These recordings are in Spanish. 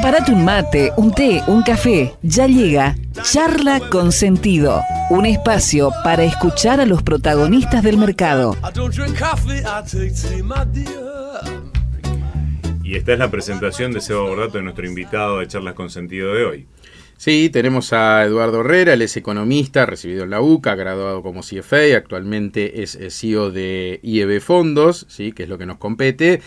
Prepárate un mate, un té, un café. Ya llega Charla con Sentido, un espacio para escuchar a los protagonistas del mercado. Y esta es la presentación de Seba Bordato, nuestro invitado de Charlas con Sentido de hoy. Sí, tenemos a Eduardo Herrera, él es economista, recibido en la UCA, graduado como CFA, actualmente es CEO de IEB Fondos, ¿sí? que es lo que nos compete,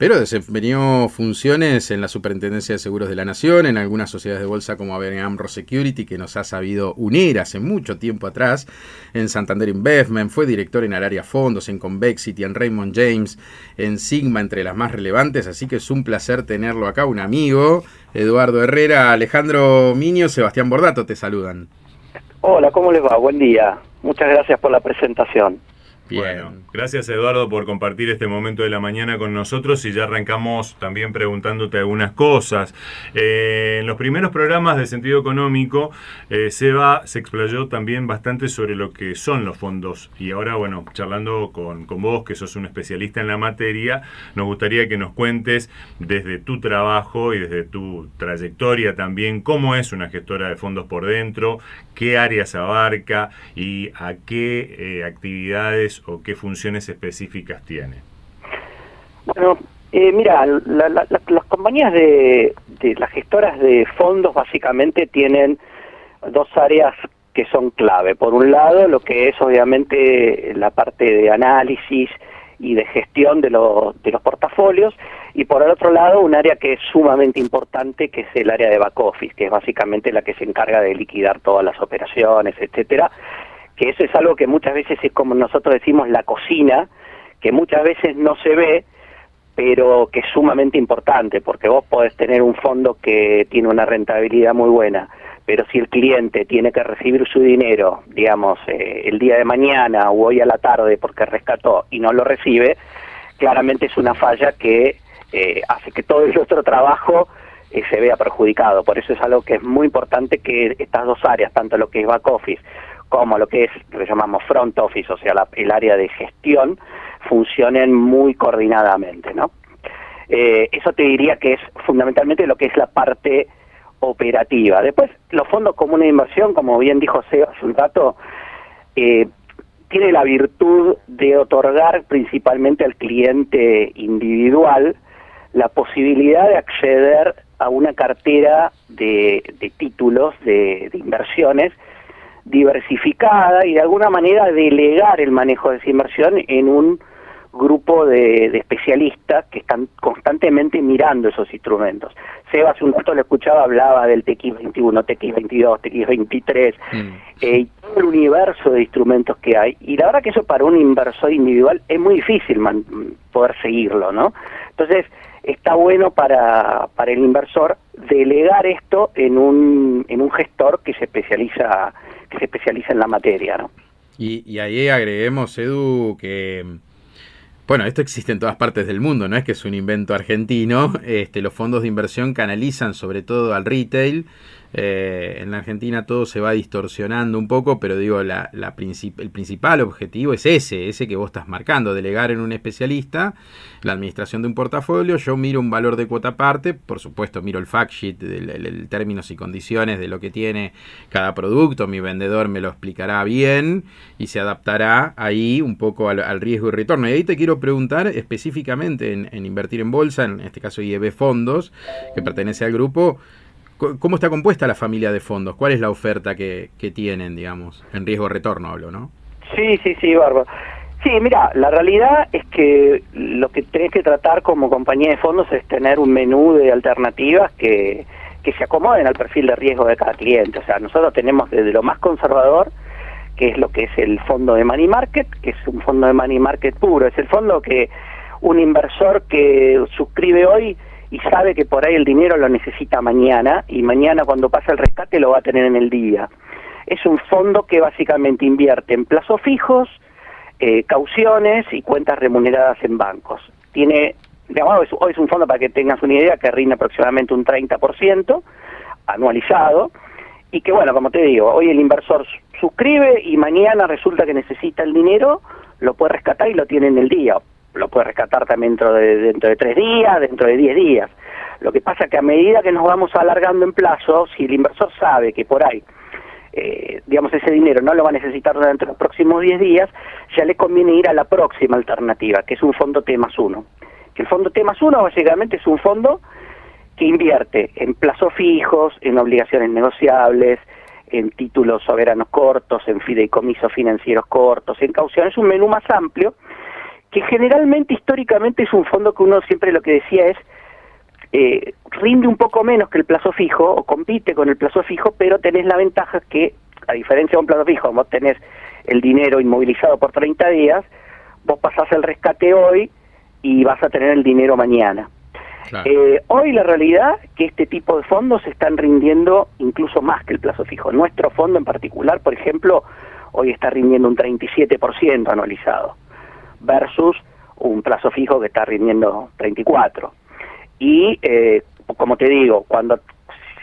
pero desempeñó funciones en la Superintendencia de Seguros de la Nación, en algunas sociedades de bolsa como AMRO Security, que nos ha sabido unir hace mucho tiempo atrás, en Santander Investment, fue director en Araria Fondos, en Convexity, en Raymond James, en Sigma, entre las más relevantes, así que es un placer tenerlo acá, un amigo, Eduardo Herrera, Alejandro Miño, Sebastián Bordato, te saludan. Hola, ¿cómo les va? Buen día. Muchas gracias por la presentación. Bueno, gracias Eduardo por compartir este momento de la mañana con nosotros y ya arrancamos también preguntándote algunas cosas. Eh, en los primeros programas de sentido económico, eh, Seba se explayó también bastante sobre lo que son los fondos y ahora, bueno, charlando con, con vos, que sos un especialista en la materia, nos gustaría que nos cuentes desde tu trabajo y desde tu trayectoria también cómo es una gestora de fondos por dentro, qué áreas abarca y a qué eh, actividades o qué funciones específicas tiene? Bueno, eh, mira, las compañías de, las gestoras de fondos básicamente tienen dos áreas que son clave. Por un lado, lo que es obviamente la parte de análisis y de gestión de, los de los portafolios, y por el otro lado, un área que es sumamente importante, que es el área de back office, que es básicamente la que se encarga de liquidar todas las operaciones, etcétera, que eso es algo que muchas veces es como nosotros decimos la cocina, que muchas veces no se ve, pero que es sumamente importante, porque vos podés tener un fondo que tiene una rentabilidad muy buena, pero si el cliente tiene que recibir su dinero, digamos, eh, el día de mañana o hoy a la tarde porque rescató y no lo recibe, claramente es una falla que eh, hace que todo el otro trabajo eh, se vea perjudicado. Por eso es algo que es muy importante que estas dos áreas, tanto lo que es back office como lo que es, lo que llamamos front office, o sea, el área de gestión, funcionen muy coordinadamente, ¿no? Eso te diría que es fundamentalmente lo que es la parte operativa. Después, los fondos comunes de inversión, como bien dijo Seba hace un rato, eh, tiene la virtud de otorgar principalmente al cliente individual la posibilidad de acceder a una cartera de, títulos, de inversiones, diversificada y de alguna manera delegar el manejo de esa inversión en un grupo de, especialistas que están constantemente mirando esos instrumentos. Seba hace un rato lo escuchaba, hablaba del TX21, TX22, TX23, y todo el universo de instrumentos que hay. Y la verdad que eso para un inversor individual es muy difícil poder seguirlo, ¿no? Entonces, está bueno para, para el inversor delegar esto en un, en un gestor que se especializa que se especializa en la materia, ¿no? Y, y ahí agreguemos, Edu, que bueno, esto existe en todas partes del mundo, no es que es un invento argentino. Este, los fondos de inversión canalizan sobre todo al retail eh, en la Argentina todo se va distorsionando un poco, pero digo, la, el principal objetivo es ese, ese que vos estás marcando, delegar en un especialista la administración de un portafolio, yo miro un valor de cuota aparte, por supuesto miro el fact sheet, el, términos y condiciones de lo que tiene cada producto, mi vendedor me lo explicará bien y se adaptará ahí un poco al, riesgo y retorno. Y ahí te quiero preguntar específicamente en, en invertir en bolsa, en este caso IEB Fondos, que pertenece al grupo, ¿Cómo está compuesta la familia de fondos? ¿Cuál es la oferta que, tienen, digamos? En riesgo-retorno hablo, ¿no? Sí, sí, sí, Barba. Sí, mira, la realidad es que lo que tenés que tratar como compañía de fondos es tener un menú de alternativas que, que se acomoden al perfil de riesgo de cada cliente. O sea, nosotros tenemos desde lo más conservador, que es lo que es el fondo de money market, que es un fondo de money market puro, es el fondo que un inversor que suscribe hoy y sabe que por ahí el dinero lo necesita mañana y mañana cuando pasa el rescate lo va a tener en el día. Es un fondo que básicamente invierte en plazos fijos, eh, cauciones y cuentas remuneradas en bancos. Tiene, digamos, hoy es un fondo para que tengas una idea que rinde aproximadamente un 30% anualizado y que bueno, como te digo, hoy el inversor suscribe y mañana resulta que necesita el dinero, lo puede rescatar y lo tiene en el día lo puedes rescatar también dentro de, dentro de tres días, dentro de diez días. Lo que pasa que a medida que nos vamos alargando en plazo, si el inversor sabe que por ahí, eh, digamos, ese dinero no lo va a necesitar durante los próximos 10 días, ya le conviene ir a la próxima alternativa, que es un fondo T más 1. Que el fondo T más 1 básicamente es un fondo que invierte en plazos fijos, en obligaciones negociables, en títulos soberanos cortos, en fideicomisos financieros cortos, en cauciones, es un menú más amplio, que generalmente históricamente es un fondo que uno siempre lo que decía es eh, rinde un poco menos que el plazo fijo o compite con el plazo fijo, pero tenés la ventaja que, a diferencia de un plazo fijo, vos tenés el dinero inmovilizado por 30 días, vos pasás el rescate hoy y vas a tener el dinero mañana. Eh, hoy la realidad es que este tipo de fondos están rindiendo incluso más que el plazo fijo. Nuestro fondo en particular, por ejemplo, hoy está rindiendo un 37% anualizado versus un plazo fijo que está rindiendo 34%. Y eh, como te digo, cuando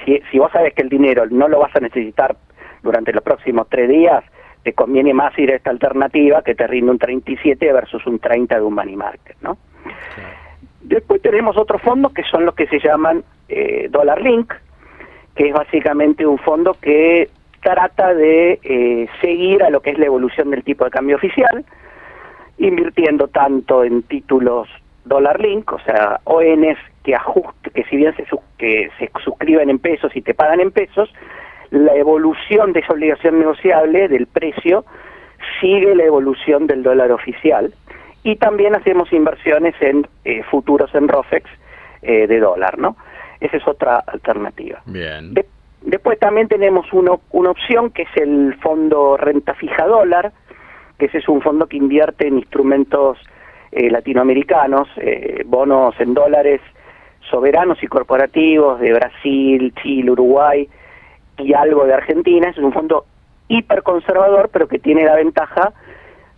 si, si vos sabes que el dinero no lo vas a necesitar durante los próximos tres días, te conviene más ir a esta alternativa que te rinde un 37 versus un 30 de un money market, ¿no? Después tenemos otros fondos que son los que se llaman eh, Dollar Link, que es básicamente un fondo que trata de eh, seguir a lo que es la evolución del tipo de cambio oficial, invirtiendo tanto en títulos Dollar Link, o sea, ONs que ajuste, que si bien se, que se suscriben en pesos y te pagan en pesos, la evolución de esa obligación negociable del precio sigue la evolución del dólar oficial y también hacemos inversiones en eh, futuros en ROFEX eh, de dólar, ¿no? Esa es otra alternativa. Bien. después también tenemos uno, una opción que es el fondo renta fija dólar, ese es un fondo que invierte en instrumentos eh, latinoamericanos, bonos en dólares soberanos y corporativos de Brasil, Chile, Uruguay y algo de Argentina. Es un fondo hiperconservador, pero que tiene la ventaja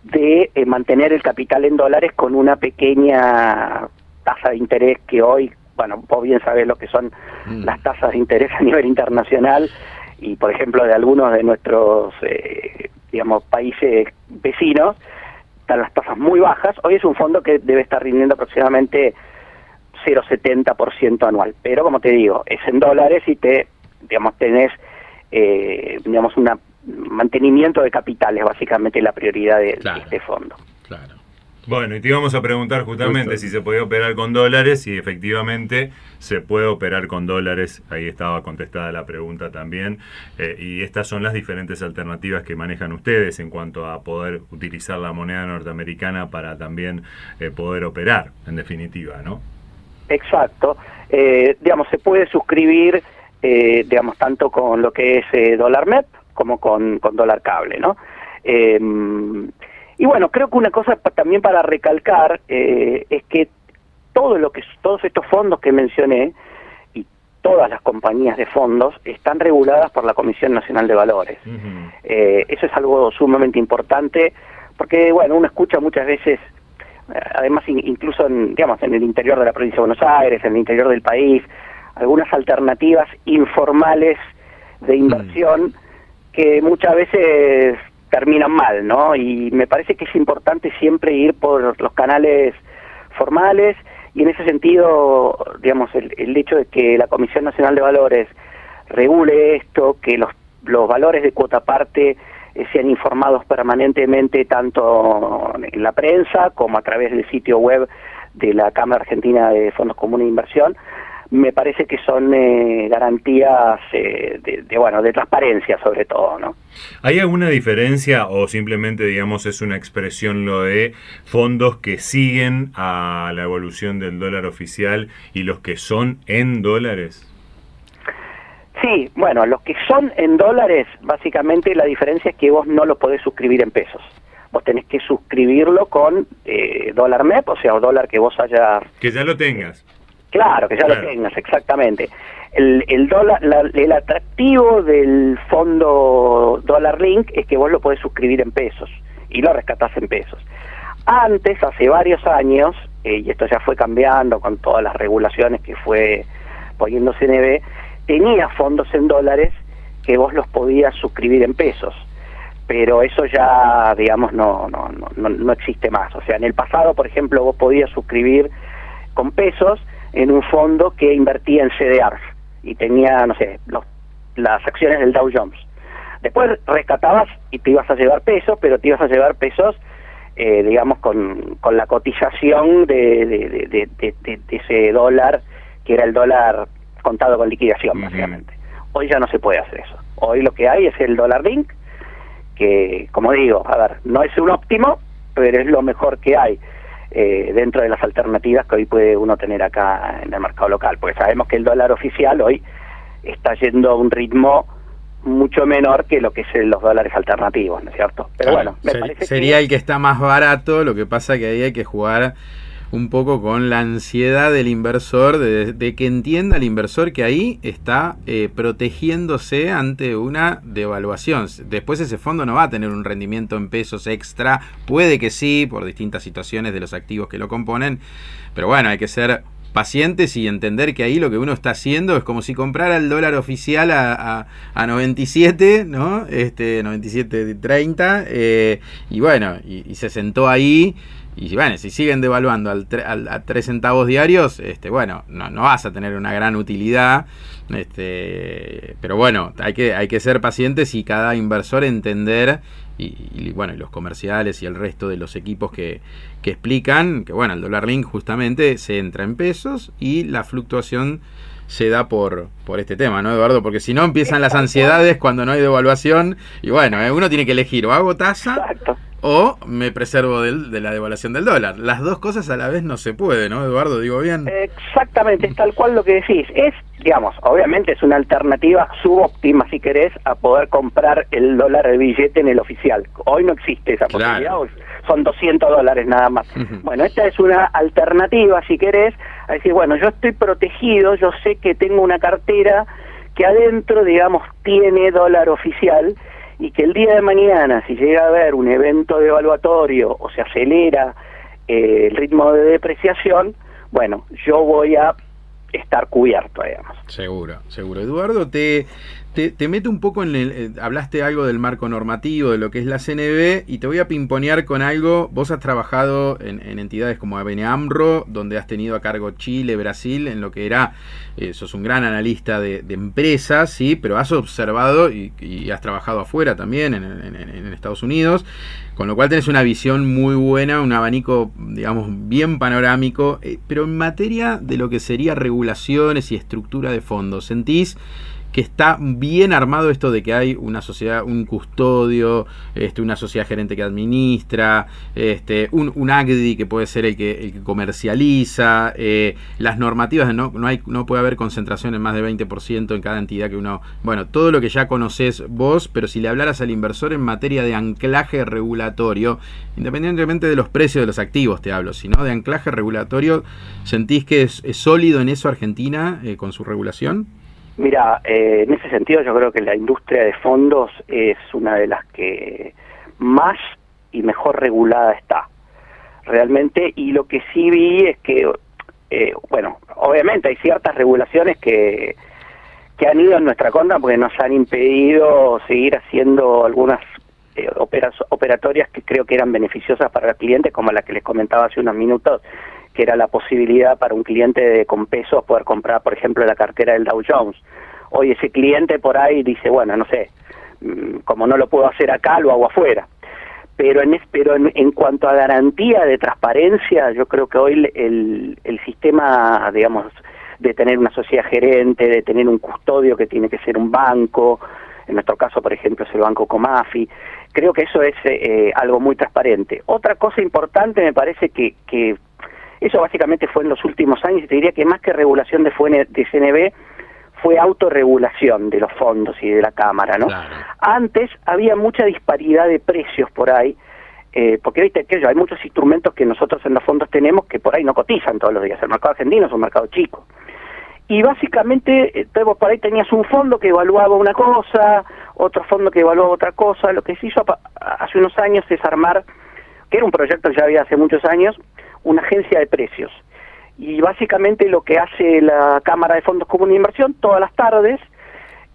de eh, mantener el capital en dólares con una pequeña tasa de interés que hoy, bueno, vos bien sabés lo que son mm. las tasas de interés a nivel internacional y, por ejemplo, de algunos de nuestros, eh, digamos, países vecinos, están las tasas muy bajas. Hoy es un fondo que debe estar rindiendo aproximadamente 0,70% anual. Pero como te digo, es en dólares y te, digamos, tenés, eh, digamos, un mantenimiento de capitales, básicamente la prioridad de, este fondo. Claro. Bueno, y te íbamos a preguntar justamente si se puede operar con dólares y efectivamente se puede operar con dólares. Ahí estaba contestada la pregunta también. Eh, y estas son las diferentes alternativas que manejan ustedes en cuanto a poder utilizar la moneda norteamericana para también eh, poder operar, en definitiva, ¿no? Exacto. Eh, digamos, se puede suscribir, digamos, tanto con lo que es dólar MEP como con, con dólar cable, ¿no? Y bueno, creo que una cosa también para recalcar es que todo lo que todos estos fondos que mencioné y todas las compañías de fondos están reguladas por la Comisión Nacional de Valores. eso es algo sumamente importante porque, bueno, uno escucha muchas veces además incluso en, digamos, en el interior de la provincia de Buenos Aires, en el interior del país, algunas alternativas informales de mm. inversión que muchas veces terminan mal, ¿no? Y me parece que es importante siempre ir por los canales formales y en ese sentido, digamos, el, el hecho de que la Comisión Nacional de Valores regule esto, que los, los valores de cuota parte eh, sean informados permanentemente tanto en la prensa como a través del sitio web de la Cámara Argentina de Fondos Comunes de Inversión, me parece que son eh, garantías eh, de, bueno de transparencia sobre todo no hay alguna diferencia o simplemente digamos es una expresión lo de fondos que siguen a la evolución del dólar oficial y los que son en dólares Sí, bueno, los que son en dólares, básicamente la diferencia es que vos no lo podés suscribir en pesos. Vos tenés que suscribirlo con eh, dólar MEP, o sea, o dólar que vos hayas... Que ya lo tengas. Claro, que ya lo tengas, exactamente. El, el, dólar, el atractivo del fondo Dollar Link es que vos lo podés suscribir en pesos y lo rescatás en pesos. Antes, hace varios años, eh, y esto ya fue cambiando con todas las regulaciones que fue poniendo CNB, tenía fondos en dólares que vos los podías suscribir en pesos. pero eso ya, digamos, no, no, no, no existe más. O sea, en el pasado, por ejemplo, vos podías suscribir con pesos en un fondo que invertía en CDRs y tenía, no sé, las acciones del Dow Jones. Después rescatabas y te ibas a llevar pesos, pero te ibas a llevar pesos, eh, digamos, con, con la cotización de, de, de, ese dólar, que era el dólar contado con liquidación, básicamente. Hoy ya no se puede hacer eso. Hoy lo que hay es el dólar link, que, como digo, a ver, no es un óptimo, pero es lo mejor que hay eh, dentro de las alternativas que hoy puede uno tener acá en el mercado local, porque sabemos que el dólar oficial hoy está yendo a un ritmo mucho menor que lo que es los dólares alternativos, ¿no es cierto? Pero bueno, sería el que está más barato, lo que pasa que ahí hay que jugar un poco con la ansiedad del inversor, de, que entienda el inversor que ahí está eh, protegiéndose ante una devaluación. Después ese fondo no va a tener un rendimiento en pesos extra, puede que sí, por distintas situaciones de los activos que lo componen, pero bueno, hay que ser pacientes y entender que ahí lo que uno está haciendo es como si comprara el dólar oficial a, a, 97, ¿no? Este, 97.30, eh, y bueno, y se sentó ahí y bueno, si siguen devaluando al, a 3 centavos diarios, este, bueno, no, no, vas a tener una gran utilidad. Este, pero bueno, hay que, hay que ser pacientes y cada inversor entender, y, bueno, y los comerciales y el resto de los equipos que, que explican que bueno, el dólar link justamente se entra en pesos y la fluctuación se da por, por este tema, ¿no, Eduardo? Porque si no empiezan las ansiedades cuando no hay devaluación y bueno, eh, uno tiene que elegir o hago tasa o me preservo de la devaluación del dólar. Las dos cosas a la vez no se puede, ¿no, Eduardo? Digo bien. Exactamente, es tal cual lo que decís. Es, digamos, obviamente es una alternativa subóptima, si querés, a poder comprar el dólar, el billete en el oficial. Hoy no existe esa posibilidad, son 200 dólares nada más. Bueno, esta es una alternativa, si querés, a decir, bueno, yo estoy protegido, yo sé que tengo una cartera que adentro, digamos, tiene dólar oficial y que el día de mañana, si llega a haber un evento devaluatorio o se acelera eh, el ritmo de depreciación, bueno, yo voy a estar cubierto, digamos. Seguro, seguro. Eduardo, te, te, meto un poco en el. Eh, hablaste algo del marco normativo, de lo que es la CNB, y te voy a pimponear con algo. Vos has trabajado en, entidades como ABN Amro, donde has tenido a cargo Chile, Brasil, en lo que era. Eh, sos un gran analista de, empresas, sí, pero has observado y, has trabajado afuera también, en, en, Estados Unidos, con lo cual tenés una visión muy buena, un abanico, digamos, bien panorámico, eh, pero en materia de lo que sería regulaciones y estructura de fondos, ¿sentís? Que está bien armado esto de que hay una sociedad, un custodio, este, una sociedad gerente que administra, este, un, un AGDI que puede ser el que, comercializa, eh, las normativas de no, no, hay, no puede haber concentración en más de 20% en cada entidad que uno, bueno, todo lo que ya conoces vos, pero si le hablaras al inversor en materia de anclaje regulatorio, independientemente de los precios de los activos te hablo, sino de anclaje regulatorio, ¿sentís que es, sólido en eso Argentina eh, con su regulación? Mira, eh, en ese sentido yo creo que la industria de fondos es una de las que más y mejor regulada está, realmente, y lo que sí vi es que, eh, bueno, obviamente hay ciertas regulaciones que, que han ido en nuestra contra porque nos han impedido seguir haciendo algunas eh, operatorias que creo que eran beneficiosas para el cliente, como la que les comentaba hace unos minutos, que era la posibilidad para un cliente de, con pesos poder comprar, por ejemplo, la cartera del Dow Jones. Hoy ese cliente por ahí dice, bueno, no sé, mm, como no lo puedo hacer acá, lo hago afuera. Pero en, pero en, cuanto a garantía de transparencia, yo creo que hoy el, el sistema, digamos, de tener una sociedad gerente, de tener un custodio que tiene que ser un banco, en nuestro caso, por ejemplo, es el Banco Comafi, creo que eso es eh, algo muy transparente. Otra cosa importante me parece que, que eso básicamente fue en los últimos años y te diría que más que regulación de, de CNB fue autorregulación de los fondos y de la Cámara, ¿no? Antes había mucha disparidad de precios por ahí, eh, porque viste que hay muchos instrumentos que nosotros en los fondos tenemos que por ahí no cotizan todos los días. El mercado argentino es un mercado chico. Y básicamente, eh, por ahí tenías un fondo que evaluaba una cosa, otro fondo que evaluaba otra cosa. Lo que se hizo hace unos años es armar, que era un proyecto que ya había hace muchos años, una agencia de precios. Y básicamente lo que hace la Cámara de Fondos Comunes de Inversión todas las tardes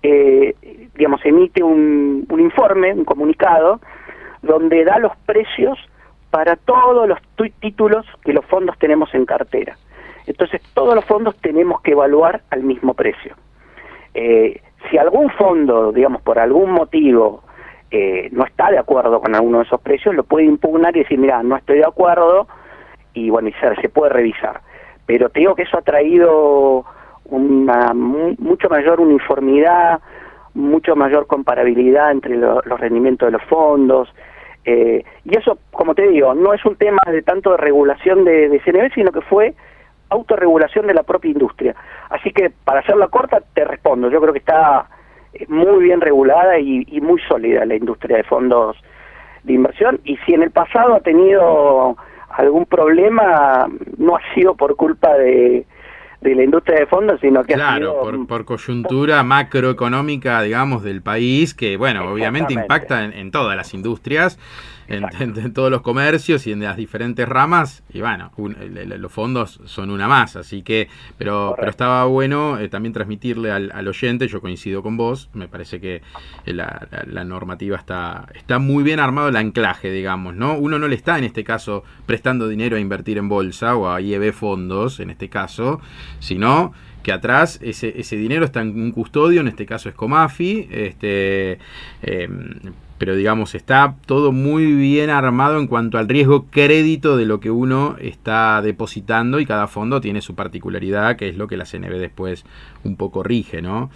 eh, digamos, emite un, informe, un comunicado, donde da los precios para todos los títulos que los fondos tenemos en cartera. Entonces, todos los fondos tenemos que evaluar al mismo precio. Eh, si algún fondo, digamos, por algún motivo eh, no está de acuerdo con alguno de esos precios, lo puede impugnar y decir, mira, no estoy de acuerdo, y bueno, y se, puede revisar. Pero te digo que eso ha traído una mucho mayor uniformidad, mucho mayor comparabilidad entre los rendimientos de los fondos, eh, y eso, como te digo, no es un tema de tanto de regulación de, de CNB, sino que fue autorregulación de la propia industria. Así que, para hacerla corta, te respondo. Yo creo que está eh, muy bien regulada y muy sólida la industria de fondos de inversión. Y si en el pasado ha tenido algún problema, no ha sido por culpa de, de la industria de fondos, sino que claro, por, por, coyuntura macroeconómica, digamos, del país, que, bueno, obviamente impacta en, todas las industrias, en, todos los comercios y en las diferentes ramas, y bueno, los fondos son una más, así que, pero, pero estaba bueno eh, también transmitirle al, oyente, yo coincido con vos, me parece que la, la, normativa está, está muy bien armado el anclaje, digamos, ¿no? Uno no le está en este caso prestando dinero a invertir en bolsa o a IEB fondos, en este caso, sino que atrás ese, ese dinero está en un custodio, en este caso es Comafi, este, em, pero digamos está todo muy bien armado en cuanto al riesgo crédito de lo que uno está depositando y cada fondo tiene su particularidad, que es lo que la CNB después un poco rige, ¿no?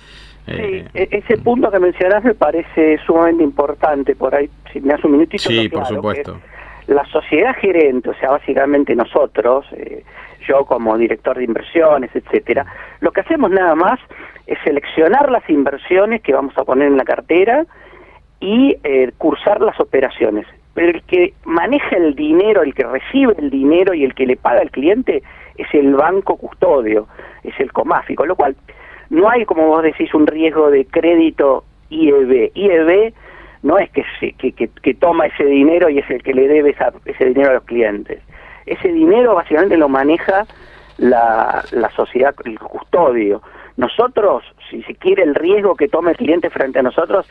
Sí, eh, e-, ese punto que mencionas me parece sumamente importante, por ahí, si me das un minutito. Sí, por supuesto. La sociedad gerente, o sea, básicamente nosotros, eh, yo como director de inversiones, etcétera, lo que hacemos nada más es seleccionar las inversiones que vamos a poner en la cartera y eh, cursar las operaciones. Pero el que maneja el dinero, el que recibe el dinero y el que le paga al cliente es el banco custodio, es el COMAFI, con lo cual no hay, como vos decís, un riesgo de crédito IEB. IEB no es que, se, que, que, toma ese dinero y es el que le debe ese dinero a los clientes ese dinero básicamente lo maneja la, la sociedad, el custodio. Nosotros, si se quiere, el riesgo que tome el cliente frente a nosotros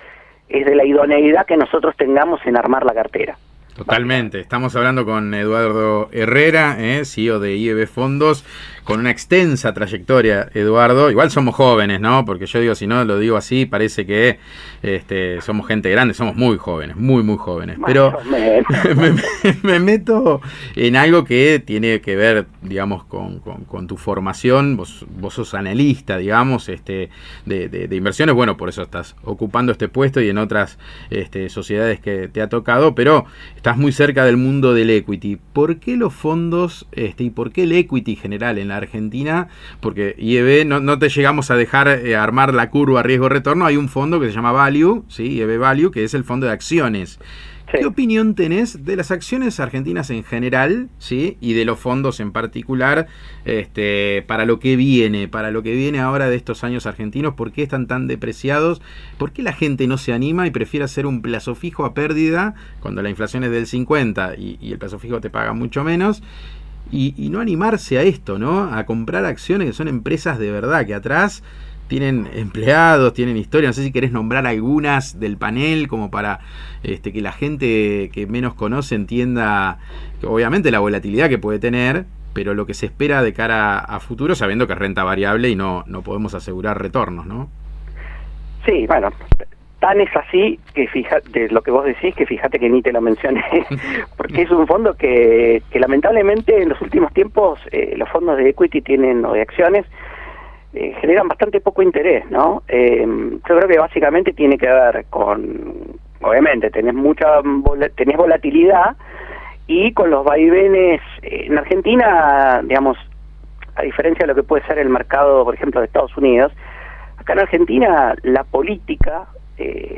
es de la idoneidad que nosotros tengamos en armar la cartera. Totalmente. Estamos hablando con Eduardo Herrera, eh, CEO de IEB Fondos, con una extensa trayectoria, Eduardo. Igual somos jóvenes, ¿no? Porque yo digo, si no lo digo así, parece que este, somos gente grande, somos muy jóvenes, muy, muy jóvenes. Pero me, meto en algo que tiene que ver, digamos, con, tu formación. Vos, vos sos analista, digamos, este, de, inversiones. Bueno, por eso estás ocupando este puesto y en otras este, sociedades que te ha tocado, pero estás muy cerca del mundo del equity. ¿Por qué los fondos este, y por qué el equity general en la Argentina? Porque IEB no, no te llegamos a dejar eh, armar la curva riesgo-retorno. Hay un fondo que se llama Value, ¿sí? IEB Value, que es el fondo de acciones. ¿Qué opinión tenés de las acciones argentinas en general, sí, y de los fondos en particular, este, para lo que viene, para lo que viene ahora de estos años argentinos? ¿Por qué están tan depreciados? ¿Por qué la gente no se anima y prefiere hacer un plazo fijo a pérdida cuando la inflación es del 50 y, el plazo fijo te paga mucho menos? Y, y no animarse a esto, ¿no? A comprar acciones que son empresas de verdad, que atrás tienen empleados, tienen historia. No sé si querés nombrar algunas del panel como para este, que la gente que menos conoce entienda, obviamente, la volatilidad que puede tener, pero lo que se espera de cara a futuro, sabiendo que es renta variable y no, no podemos asegurar retornos, ¿no? Sí, bueno, tan es así que fíjate lo que vos decís que fíjate que ni te lo mencioné porque es un fondo que, que lamentablemente en los últimos tiempos eh, los fondos de equity tienen o de acciones eh, generan bastante poco interés, ¿no? Eh, yo creo que básicamente tiene que ver con, obviamente, tenés mucha tenés volatilidad y con los vaivenes eh, en Argentina, digamos, a diferencia de lo que puede ser el mercado, por ejemplo, de Estados Unidos, acá en Argentina la política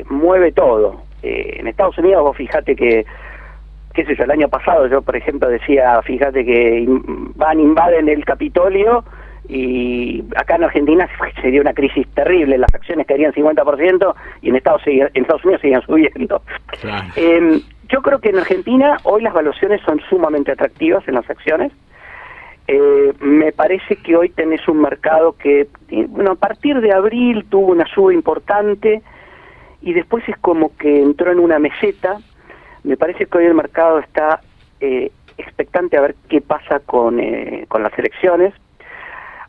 mueve todo. en Estados Unidos vos fíjate que qué sé yo, el año pasado yo, por ejemplo, decía, fíjate que van, invaden el Capitolio y acá en Argentina sería una crisis terrible, las acciones caerían 50% y en Estados, en Estados Unidos seguían subiendo. Em, yo creo que en Argentina hoy las valuaciones son sumamente atractivas en las acciones. Eh, me parece que hoy tenés un mercado que, eh, bueno, a partir de abril tuvo una suba importante y después es como que entró en una meseta. Me parece que hoy el mercado está eh, expectante a ver qué pasa con, con las elecciones.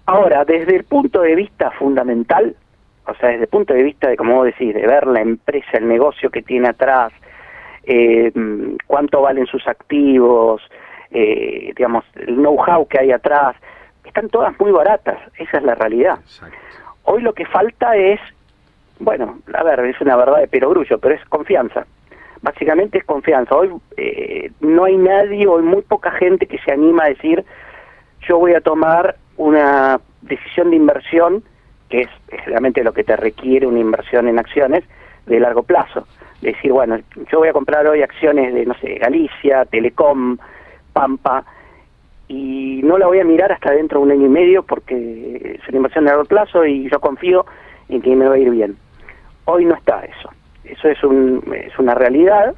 Ahora, desde el punto de vista fundamental, o sea, desde el punto de vista de, como vos decís, de ver la empresa, el negocio que tiene atrás, eh, cuánto valen sus activos, eh, digamos, el know-how que hay atrás, están todas muy baratas, esa es la realidad. Hoy lo que falta es, bueno, a ver, es una verdad de perogrullo, pero es confianza. Básicamente es confianza. Hoy eh, no hay nadie, o hay muy poca gente que se anima a decir, yo voy a tomar una decisión de inversión, que es realmente lo que te requiere una inversión en acciones de largo plazo. Decir, bueno, yo voy a comprar hoy acciones de, no sé, Galicia, Telecom, Pampa, y no la voy a mirar hasta dentro de un año y medio porque es una inversión de largo plazo y yo confío en que me va a ir bien. Hoy no está eso. Eso es, un, es una realidad.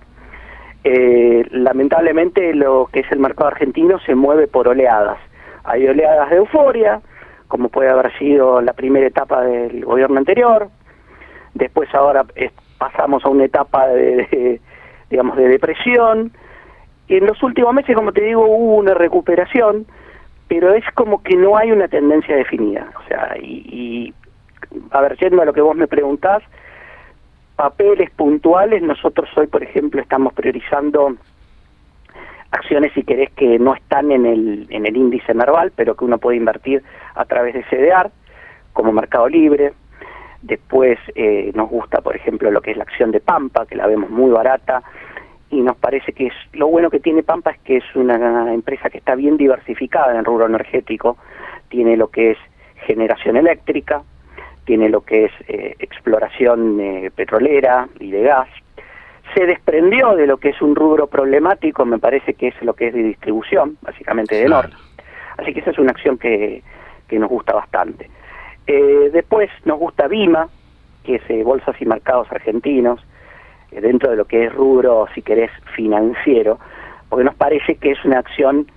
Eh, lamentablemente lo que es el mercado argentino se mueve por oleadas. Hay oleadas de euforia, como puede haber sido la primera etapa del gobierno anterior. Después ahora pasamos a una etapa de digamos de depresión en los últimos meses, como te digo, hubo una recuperación, pero es como que no hay una tendencia definida. O sea, y, a ver, yendo a lo que vos me preguntás, papeles puntuales, nosotros hoy, por ejemplo, estamos priorizando acciones, si querés, que no están en el, en el índice Merval, pero que uno puede invertir a través de CDR, como Mercado Libre. Después eh, nos gusta, por ejemplo, lo que es la acción de Pampa, que la vemos muy barata, y nos parece que es lo bueno que tiene Pampa es que es una empresa que está bien diversificada en el rubro energético, tiene lo que es generación eléctrica, tiene lo que es eh, exploración eh, petrolera y de gas, se desprendió de lo que es un rubro problemático, me parece que es lo que es de distribución, básicamente de norte. Así que esa es una acción que, que nos gusta bastante. Eh, después nos gusta Vima, que es Bolsas y Mercados Argentinos, eh, dentro de lo que es rubro, si querés, financiero, porque nos parece que es una acción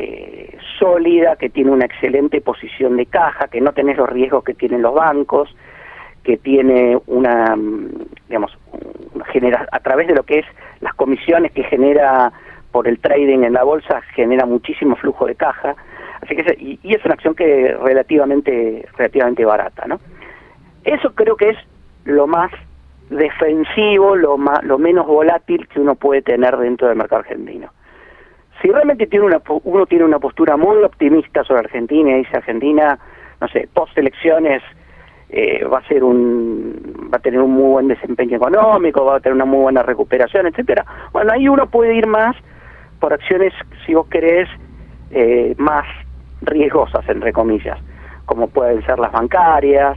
eh, sólida, que tiene una excelente posición de caja, que no tenés los riesgos que tienen los bancos, que tiene una, mm, digamos, genera, a través de lo que es las comisiones que genera por el trading en la bolsa, genera muchísimo flujo de caja, así que y, y es una acción que relativamente, relativamente barata, ¿no? Eso creo que es lo más defensivo, lo, lo menos volátil que uno puede tener dentro del mercado argentino. Si realmente tiene una, uno tiene una postura muy optimista sobre Argentina y dice Argentina, no sé, post elecciones eh, va a ser un va a tener un muy buen desempeño económico, va a tener una muy buena recuperación, etcétera. Bueno, ahí uno puede ir más por acciones, si vos querés, eh, más riesgosas, entre comillas, como pueden ser las bancarias,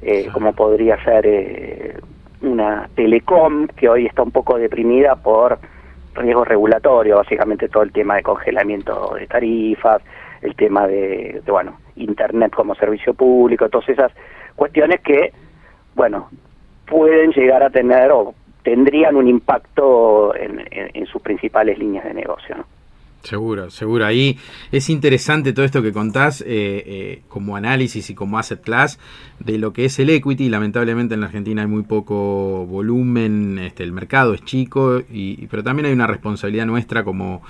eh, como podría ser una telecom que hoy está un poco deprimida por riesgo regulatorio, básicamente todo el tema de congelamiento de tarifas, el tema de, bueno, internet como servicio público, todas esas cuestiones que, bueno, pueden llegar a tener o tendrían un impacto en, en sus principales líneas de negocio. ¿no? Seguro, seguro. Ahí es interesante todo esto que contás eh, eh, como análisis y como asset class de lo que es el equity. Lamentablemente en la Argentina hay muy poco volumen, este, el mercado es chico, y, pero también hay una responsabilidad nuestra como,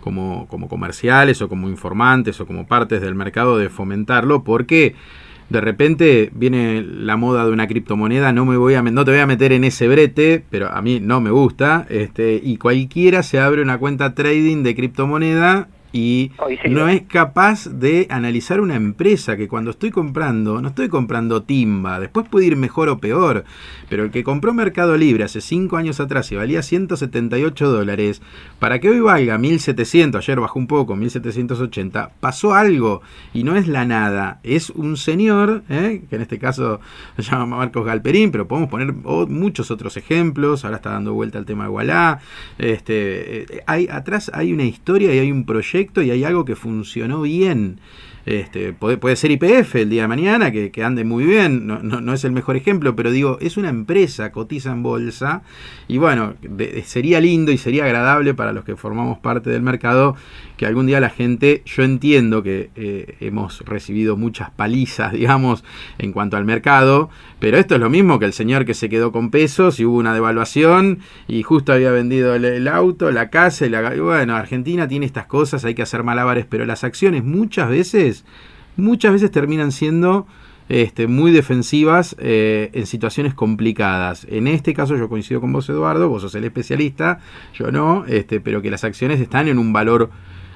como, como comerciales o como informantes o como partes del mercado de fomentarlo, porque de repente viene la moda de una criptomoneda, no me voy a no te voy a meter en ese brete, pero a mí no me gusta, este, y cualquiera se abre una cuenta trading de criptomoneda y no es capaz de analizar una empresa que cuando estoy comprando, no estoy comprando timba, después puede ir mejor o peor, pero el que compró Mercado Libre hace 5 años atrás y valía 178 dólares, para que hoy valga 1700, ayer bajó un poco, 1780, pasó algo y no es la nada, es un señor, ¿eh? que en este caso se llama Marcos Galperín, pero podemos poner muchos otros ejemplos, ahora está dando vuelta el tema de Wallah, este, eh, hay, atrás hay una historia y hay un proyecto y hay algo que funcionó bien. Este, puede, puede ser IPF el día de mañana, que, ande muy bien, no, no, es el mejor ejemplo, pero digo, es una empresa, cotiza en bolsa, y bueno, sería lindo y sería agradable para los que formamos parte del mercado que algún día la gente, yo entiendo que eh, hemos recibido muchas palizas, digamos, en cuanto al mercado, pero esto es lo mismo que el señor que se quedó con pesos y hubo una devaluación y justo había vendido el, auto, la casa, y, la, bueno, Argentina tiene estas cosas, hay que hacer malabares, pero las acciones muchas veces, muchas veces terminan siendo... Este, muy defensivas eh, en situaciones complicadas. En este caso yo coincido con vos, Eduardo, vos sos el especialista, yo no, este, pero que las acciones están en un valor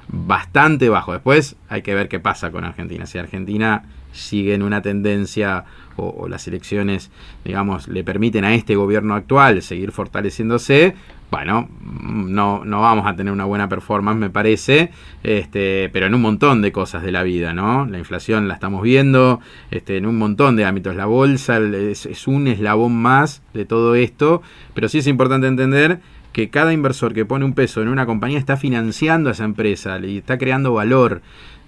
bastante bajo. Después hay que ver qué pasa con Argentina. Si Argentina sigue en una tendencia o, las elecciones, digamos, le permiten a este gobierno actual seguir fortaleciéndose, bueno, no, no vamos a tener una buena performance, me parece, este, pero en un montón de cosas de la vida, ¿no? La inflación la estamos viendo, este, en un montón de ámbitos. La bolsa es, es un eslabón más de todo esto, pero sí es importante entender que cada inversor que pone un peso en una compañía está financiando a esa empresa y está creando valor.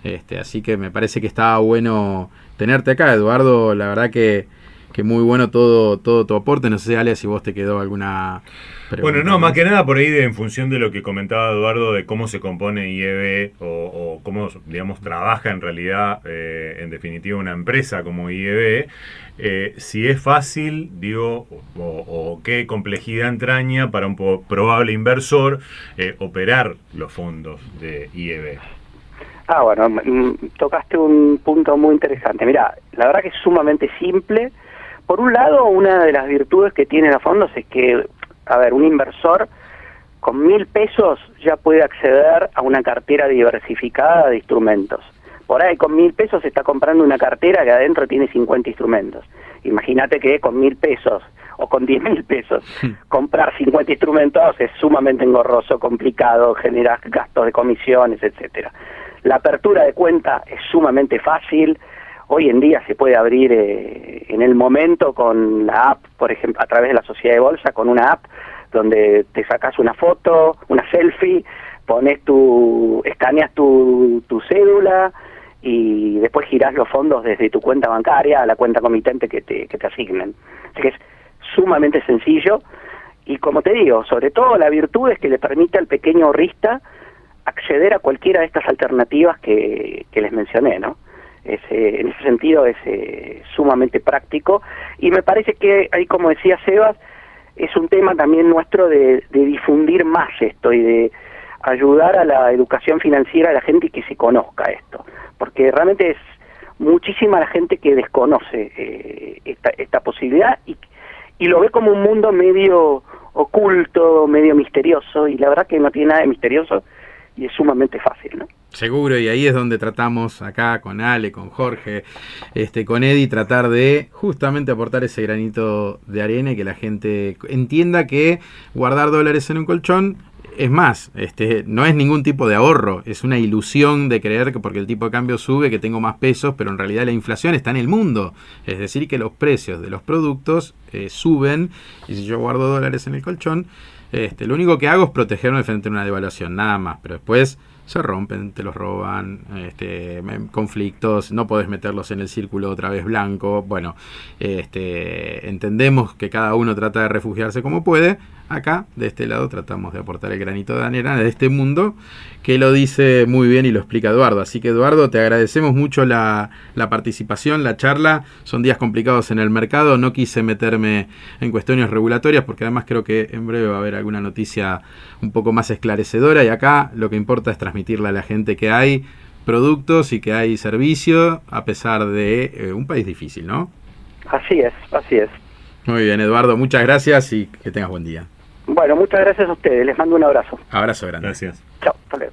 Este, así que me parece que estaba bueno tenerte acá, Eduardo. La verdad que, que muy bueno todo, todo tu aporte. No sé, Ale, si vos te quedó alguna bueno, no, más que nada por ahí en función de lo que comentaba Eduardo de cómo se compone IEB o, cómo, digamos, trabaja en realidad, eh, en definitiva, una empresa como IEB, eh, si es fácil, digo, o, qué complejidad entraña para un probable inversor eh, operar los fondos de IEB. Ah, bueno, tocaste un punto muy interesante. Mira, la verdad que es sumamente simple. Por un lado, una de las virtudes que tienen los fondos es que a ver, un inversor con mil pesos ya puede acceder a una cartera diversificada de instrumentos. Por ahí con mil pesos se está comprando una cartera que adentro tiene 50 instrumentos. Imagínate que con mil pesos o con diez mil pesos comprar 50 instrumentos es sumamente engorroso, complicado, genera gastos de comisiones, etcétera. La apertura de cuenta es sumamente fácil. Hoy en día se puede abrir eh, en el momento con la app, por ejemplo, a través de la sociedad de bolsa, con una app donde te sacas una foto, una selfie, pones tu, escaneas tu, tu cédula y después girás los fondos desde tu cuenta bancaria a la cuenta comitente que te, que te asignen. Así que es sumamente sencillo y como te digo, sobre todo la virtud es que le permite al pequeño ahorrista acceder a cualquiera de estas alternativas que, que les mencioné, ¿no? En ese sentido es eh, sumamente práctico. Y me parece que ahí como decía Sebas es un tema también nuestro de, difundir más esto y de ayudar a la educación financiera de la gente que se conozca esto. Porque realmente es muchísima la gente que desconoce eh, esta, esta posibilidad y, y lo ve como un mundo medio oculto, medio misterioso y la verdad que no tiene nada de misterioso y es sumamente fácil, ¿no? Seguro, y ahí es donde tratamos acá con Ale, con Jorge, este, con Eddie, tratar de justamente aportar ese granito de arena y que la gente entienda que guardar dólares en un colchón es más, este, no es ningún tipo de ahorro, es una ilusión de creer que porque el tipo de cambio sube que tengo más pesos, pero en realidad la inflación está en el mundo. Es decir, que los precios de los productos eh, suben y si yo guardo dólares en el colchón, este, lo único que hago es protegerme frente a una devaluación, nada más, pero después se rompen, te los roban, este, conflictos, no podés meterlos en el círculo otra vez blanco. Bueno, este, entendemos que cada uno trata de refugiarse como puede. Acá, de este lado, tratamos de aportar el granito de arena de este mundo que lo dice muy bien y lo explica Eduardo. Así que Eduardo, te agradecemos mucho la, la participación, la charla. Son días complicados en el mercado. No quise meterme en cuestiones regulatorias porque además creo que en breve va a haber alguna noticia un poco más esclarecedora y acá lo que importa es transmitirle a la gente que hay productos y que hay servicio a pesar de eh, un país difícil, ¿no? Así es, así es. Muy bien, Eduardo, muchas gracias y que tengas buen día. Bueno, muchas gracias a ustedes, les mando un abrazo. Abrazo grande. Gracias. Chao, hasta luego.